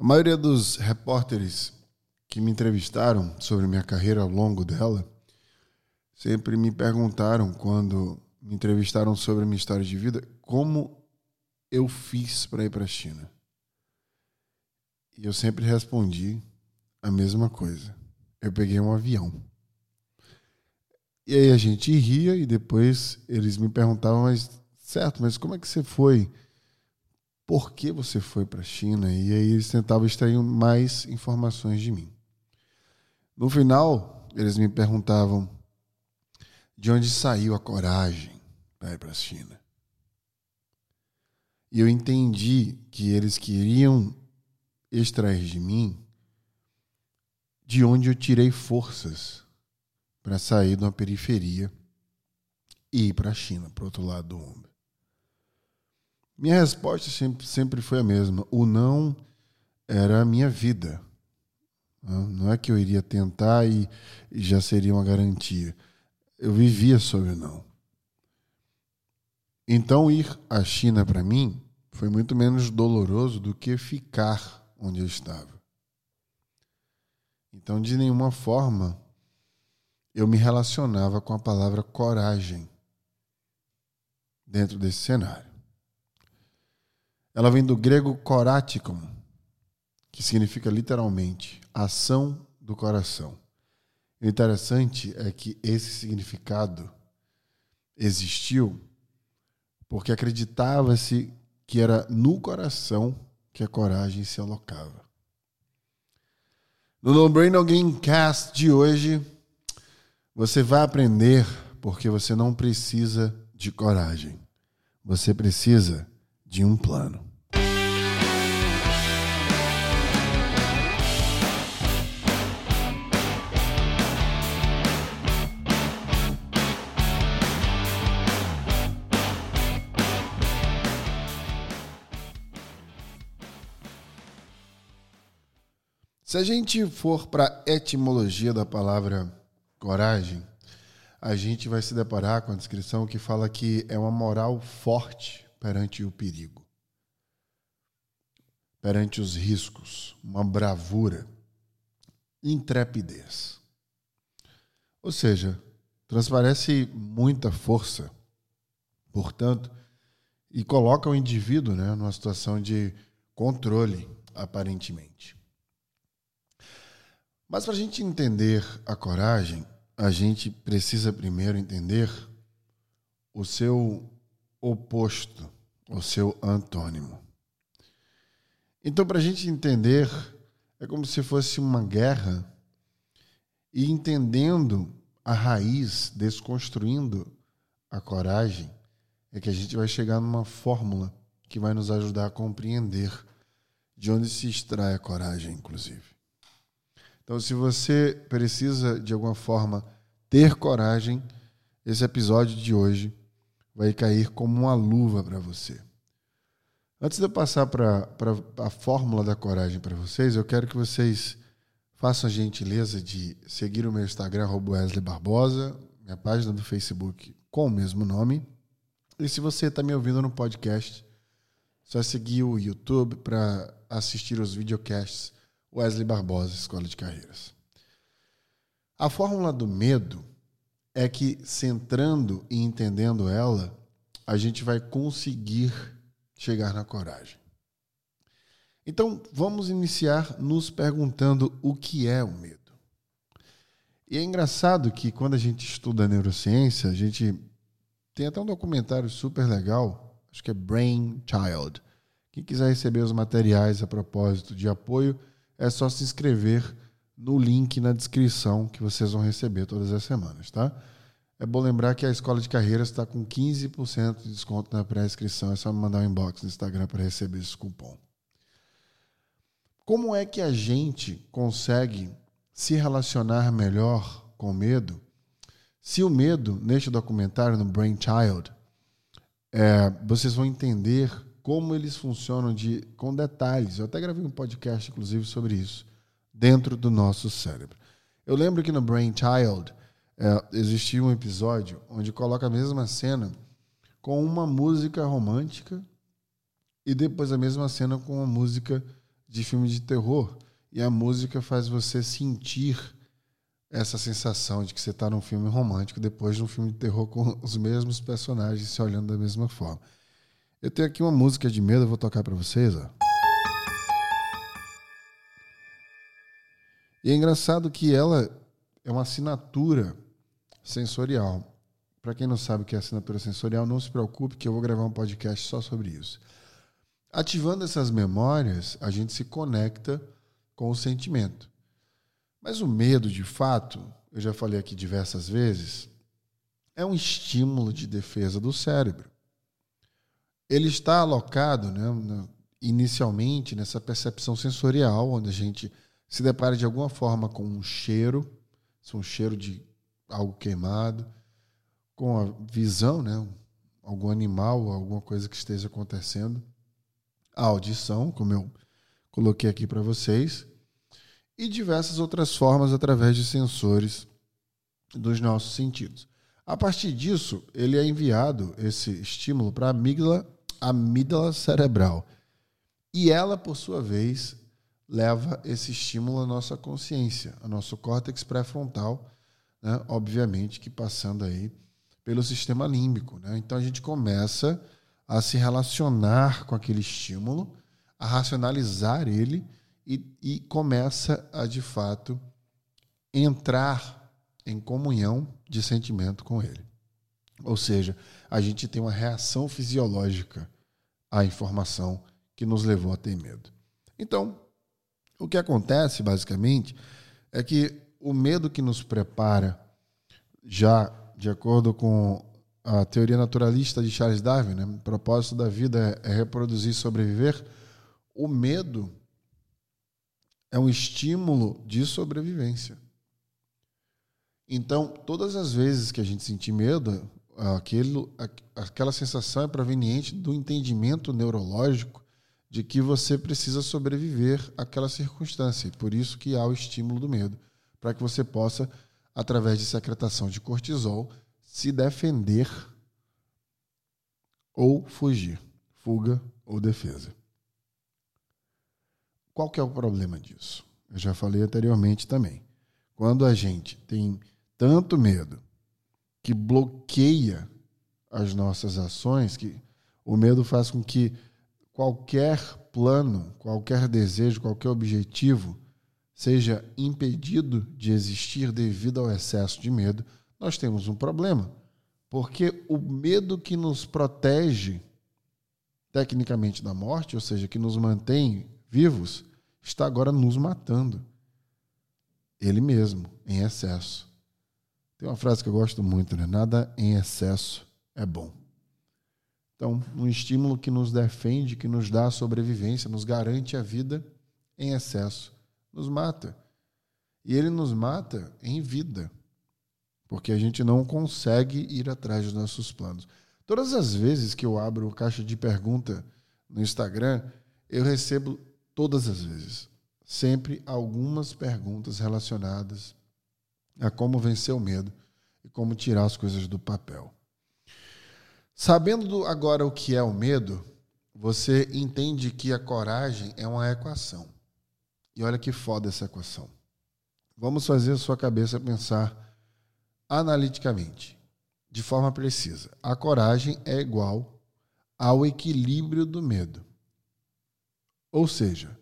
A maioria dos repórteres que me entrevistaram sobre minha carreira ao longo dela sempre me perguntaram, quando me entrevistaram sobre a minha história de vida, como eu fiz para ir para a China. E eu sempre respondi a mesma coisa. Eu peguei um avião. E aí a gente ria e depois eles me perguntavam, mas certo, mas como é que você foi? Por que você foi para a China? E aí eles tentavam extrair mais informações de mim. No final, eles me perguntavam de onde saiu a coragem para ir para a China. E eu entendi que eles queriam extrair de mim de onde eu tirei forças para sair de uma periferia e ir para a China, para o outro lado do mundo. Minha resposta sempre, sempre foi a mesma. O não era a minha vida. Não é que eu iria tentar e, e já seria uma garantia. Eu vivia sobre o não. Então, ir à China para mim foi muito menos doloroso do que ficar onde eu estava. Então, de nenhuma forma, eu me relacionava com a palavra coragem dentro desse cenário. Ela vem do grego koratikon, que significa literalmente ação do coração. O interessante é que esse significado existiu porque acreditava-se que era no coração que a coragem se alocava. No No Brain Alguém Cast de hoje, você vai aprender porque você não precisa de coragem. Você precisa de um plano. Se a gente for para a etimologia da palavra coragem, a gente vai se deparar com a descrição que fala que é uma moral forte perante o perigo, perante os riscos, uma bravura, intrepidez. Ou seja, transparece muita força, portanto, e coloca o indivíduo né, numa situação de controle, aparentemente. Mas para a gente entender a coragem, a gente precisa primeiro entender o seu oposto, o seu antônimo. Então, para a gente entender, é como se fosse uma guerra e entendendo a raiz, desconstruindo a coragem, é que a gente vai chegar numa fórmula que vai nos ajudar a compreender de onde se extrai a coragem, inclusive. Então, se você precisa de alguma forma ter coragem, esse episódio de hoje vai cair como uma luva para você. Antes de eu passar para a fórmula da coragem para vocês, eu quero que vocês façam a gentileza de seguir o meu Instagram, Wesley Barbosa, minha página do Facebook com o mesmo nome. E se você está me ouvindo no podcast, só seguir o YouTube para assistir os videocasts Wesley Barbosa, Escola de Carreiras. A fórmula do medo é que, centrando e entendendo ela, a gente vai conseguir chegar na coragem. Então, vamos iniciar nos perguntando o que é o medo. E é engraçado que quando a gente estuda neurociência, a gente tem até um documentário super legal, acho que é Brain Child. Quem quiser receber os materiais a propósito de apoio, é só se inscrever no link na descrição que vocês vão receber todas as semanas, tá? É bom lembrar que a Escola de Carreiras está com 15% de desconto na pré-inscrição. É só me mandar um inbox no Instagram para receber esse cupom. Como é que a gente consegue se relacionar melhor com o medo? Se o medo, neste documentário, no Brain Child, é, vocês vão entender como eles funcionam de, com detalhes. Eu até gravei um podcast, inclusive, sobre isso, dentro do nosso cérebro. Eu lembro que no Brain Child é, existia um episódio onde coloca a mesma cena com uma música romântica e depois a mesma cena com uma música de filme de terror e a música faz você sentir essa sensação de que você está num filme romântico depois de um filme de terror com os mesmos personagens se olhando da mesma forma. Eu tenho aqui uma música de medo, eu vou tocar para vocês. Ó. E é engraçado que ela é uma assinatura sensorial. Para quem não sabe o que é assinatura sensorial, não se preocupe que eu vou gravar um podcast só sobre isso. Ativando essas memórias, a gente se conecta com o sentimento. Mas o medo, de fato, eu já falei aqui diversas vezes, é um estímulo de defesa do cérebro. Ele está alocado, né, inicialmente, nessa percepção sensorial, onde a gente se depara de alguma forma com um cheiro, um cheiro de algo queimado, com a visão, né, algum animal, alguma coisa que esteja acontecendo, a audição, como eu coloquei aqui para vocês, e diversas outras formas através de sensores dos nossos sentidos. A partir disso, ele é enviado esse estímulo para a amígdala, amígdala cerebral. E ela, por sua vez, leva esse estímulo à nossa consciência, ao nosso córtex pré-frontal, né? obviamente que passando aí pelo sistema límbico. Né? Então a gente começa a se relacionar com aquele estímulo, a racionalizar ele e, e começa a, de fato, entrar em comunhão de sentimento com ele. Ou seja, a gente tem uma reação fisiológica à informação que nos levou a ter medo. Então, o que acontece, basicamente, é que o medo que nos prepara, já de acordo com a teoria naturalista de Charles Darwin, né? o propósito da vida é, é reproduzir e sobreviver, o medo é um estímulo de sobrevivência. Então, todas as vezes que a gente sentir medo, aquilo, aquela sensação é proveniente do entendimento neurológico de que você precisa sobreviver àquela circunstância. E por isso que há o estímulo do medo, para que você possa, através de secretação de cortisol, se defender ou fugir, fuga ou defesa. Qual que é o problema disso? Eu já falei anteriormente também. Quando a gente tem tanto medo que bloqueia as nossas ações, que o medo faz com que qualquer plano, qualquer desejo, qualquer objetivo seja impedido de existir devido ao excesso de medo, nós temos um problema. Porque o medo que nos protege tecnicamente da morte, ou seja, que nos mantém vivos, está agora nos matando. Ele mesmo, em excesso. Tem uma frase que eu gosto muito, né? Nada em excesso é bom. Então, um estímulo que nos defende, que nos dá a sobrevivência, nos garante a vida em excesso, nos mata. E ele nos mata em vida porque a gente não consegue ir atrás dos nossos planos. Todas as vezes que eu abro caixa de pergunta no Instagram, eu recebo todas as vezes, sempre algumas perguntas relacionadas a como vencer o medo e como tirar as coisas do papel. Sabendo agora o que é o medo, você entende que a coragem é uma equação. E olha que foda essa equação. Vamos fazer a sua cabeça pensar analiticamente, de forma precisa. A coragem é igual ao equilíbrio do medo. Ou seja,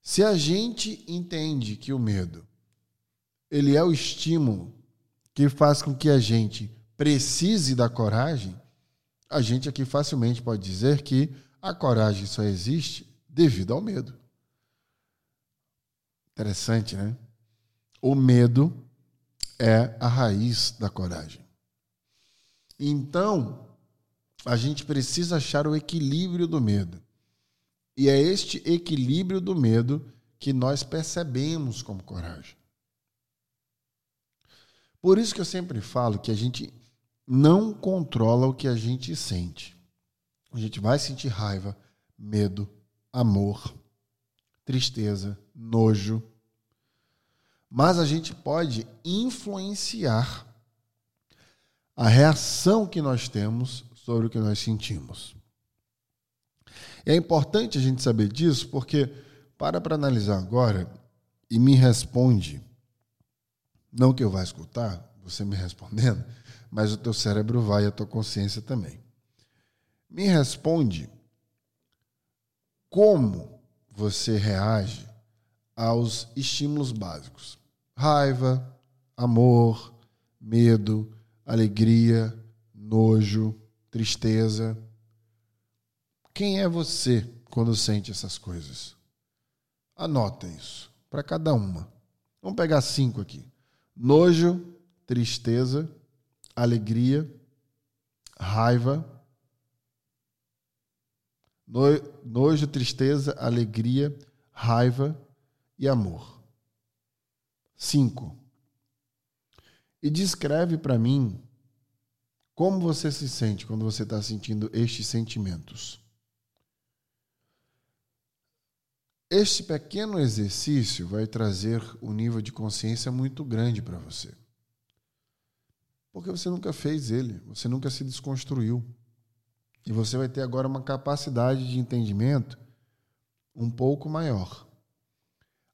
se a gente entende que o medo ele é o estímulo que faz com que a gente precise da coragem, a gente aqui facilmente pode dizer que a coragem só existe devido ao medo. Interessante, né? O medo é a raiz da coragem. Então, a gente precisa achar o equilíbrio do medo. E é este equilíbrio do medo que nós percebemos como coragem. Por isso que eu sempre falo que a gente não controla o que a gente sente. A gente vai sentir raiva, medo, amor, tristeza, nojo, mas a gente pode influenciar a reação que nós temos sobre o que nós sentimos. É importante a gente saber disso porque para para analisar agora e me responde. Não que eu vá escutar você me respondendo, mas o teu cérebro vai e a tua consciência também. Me responde como você reage aos estímulos básicos: raiva, amor, medo, alegria, nojo, tristeza. Quem é você quando sente essas coisas? Anota isso para cada uma. Vamos pegar cinco aqui: nojo, tristeza, alegria, raiva, nojo, tristeza, alegria, raiva e amor. Cinco. E descreve para mim como você se sente quando você está sentindo estes sentimentos. Este pequeno exercício vai trazer um nível de consciência muito grande para você. Porque você nunca fez ele, você nunca se desconstruiu. E você vai ter agora uma capacidade de entendimento um pouco maior.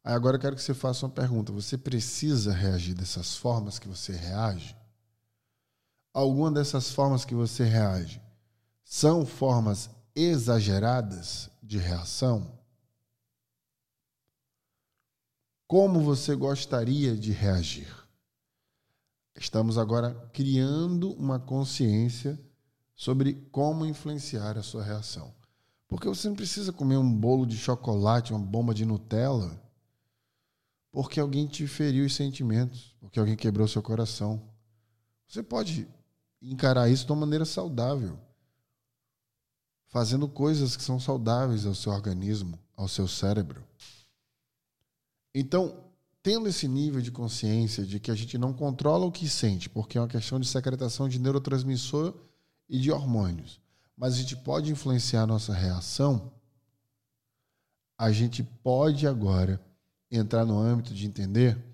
Aí agora eu quero que você faça uma pergunta: você precisa reagir dessas formas que você reage? Alguma dessas formas que você reage são formas exageradas de reação? Como você gostaria de reagir? Estamos agora criando uma consciência sobre como influenciar a sua reação. Porque você não precisa comer um bolo de chocolate, uma bomba de Nutella, porque alguém te feriu os sentimentos, porque alguém quebrou seu coração. Você pode encarar isso de uma maneira saudável, fazendo coisas que são saudáveis ao seu organismo, ao seu cérebro. Então, tendo esse nível de consciência de que a gente não controla o que sente, porque é uma questão de secretação de neurotransmissor e de hormônios, mas a gente pode influenciar a nossa reação, a gente pode agora entrar no âmbito de entender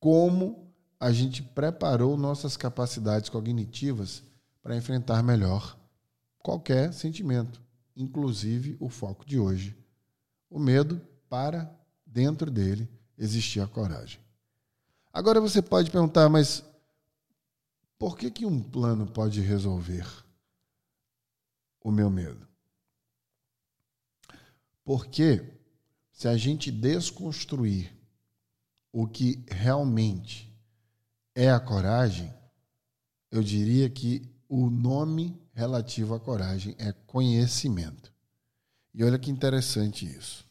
como a gente preparou nossas capacidades cognitivas para enfrentar melhor qualquer sentimento, inclusive o foco de hoje, o medo para dentro dele existia coragem. Agora você pode perguntar, mas por que, que um plano pode resolver o meu medo? Porque se a gente desconstruir o que realmente é a coragem, eu diria que o nome relativo à coragem é conhecimento. E olha que interessante isso.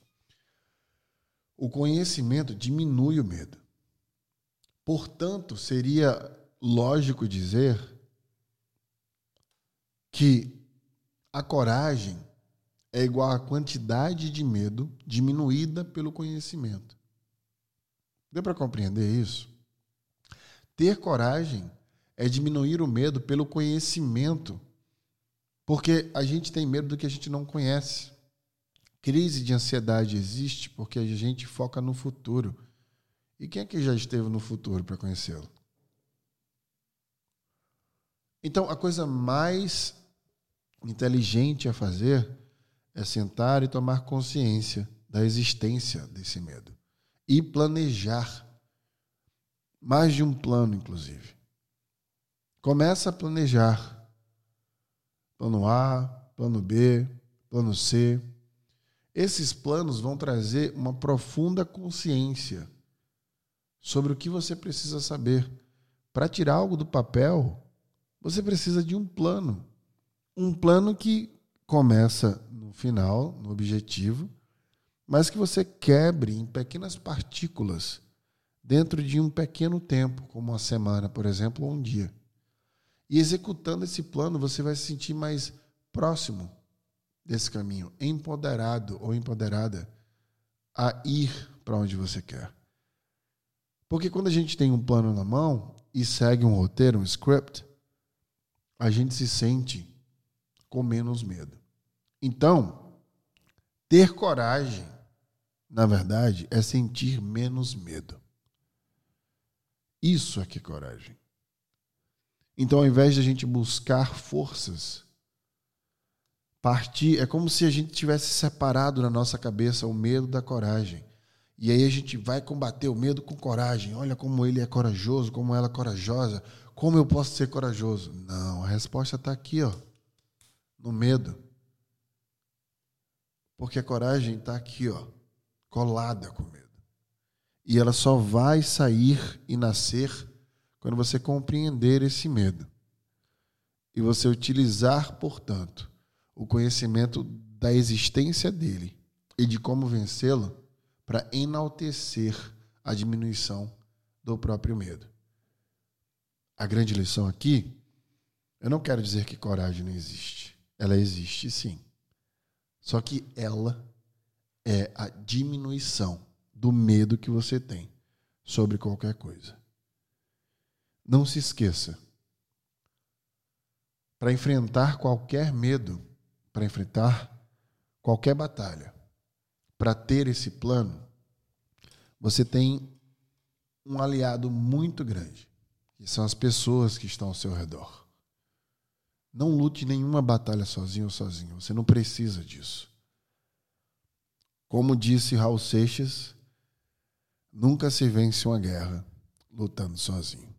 O conhecimento diminui o medo. Portanto, seria lógico dizer que a coragem é igual à quantidade de medo diminuída pelo conhecimento. Deu para compreender isso? Ter coragem é diminuir o medo pelo conhecimento, porque a gente tem medo do que a gente não conhece. Crise de ansiedade existe porque a gente foca no futuro. E quem é que já esteve no futuro para conhecê-lo? Então, a coisa mais inteligente a fazer é sentar e tomar consciência da existência desse medo e planejar. Mais de um plano, inclusive. Começa a planejar. Plano A, plano B, plano C esses planos vão trazer uma profunda consciência sobre o que você precisa saber. Para tirar algo do papel, você precisa de um plano. Um plano que começa no final, no objetivo, mas que você quebre em pequenas partículas dentro de um pequeno tempo, como uma semana, por exemplo, ou um dia. E executando esse plano, você vai se sentir mais próximo desse caminho, empoderado ou empoderada a ir para onde você quer. Porque quando a gente tem um plano na mão e segue um roteiro, um script, a gente se sente com menos medo. Então, ter coragem, na verdade, é sentir menos medo. Isso é que é coragem. Então, ao invés de a gente buscar forças Partir é como se a gente tivesse separado na nossa cabeça o medo da coragem. E aí a gente vai combater o medo com coragem. Olha como ele é corajoso, como ela é corajosa. Como eu posso ser corajoso? Não, a resposta está aqui, ó, no medo. Porque a coragem está aqui, ó, colada com medo. E ela só vai sair e nascer quando você compreender esse medo. E você utilizar, portanto, o conhecimento da existência dele e de como vencê-lo para enaltecer a diminuição do próprio medo. A grande lição aqui, eu não quero dizer que coragem não existe. Ela existe sim. Só que ela é a diminuição do medo que você tem sobre qualquer coisa. Não se esqueça. Para enfrentar qualquer medo, para enfrentar qualquer batalha, para ter esse plano, você tem um aliado muito grande, que são as pessoas que estão ao seu redor. Não lute nenhuma batalha sozinho ou sozinho, você não precisa disso. Como disse Raul Seixas, nunca se vence uma guerra lutando sozinho.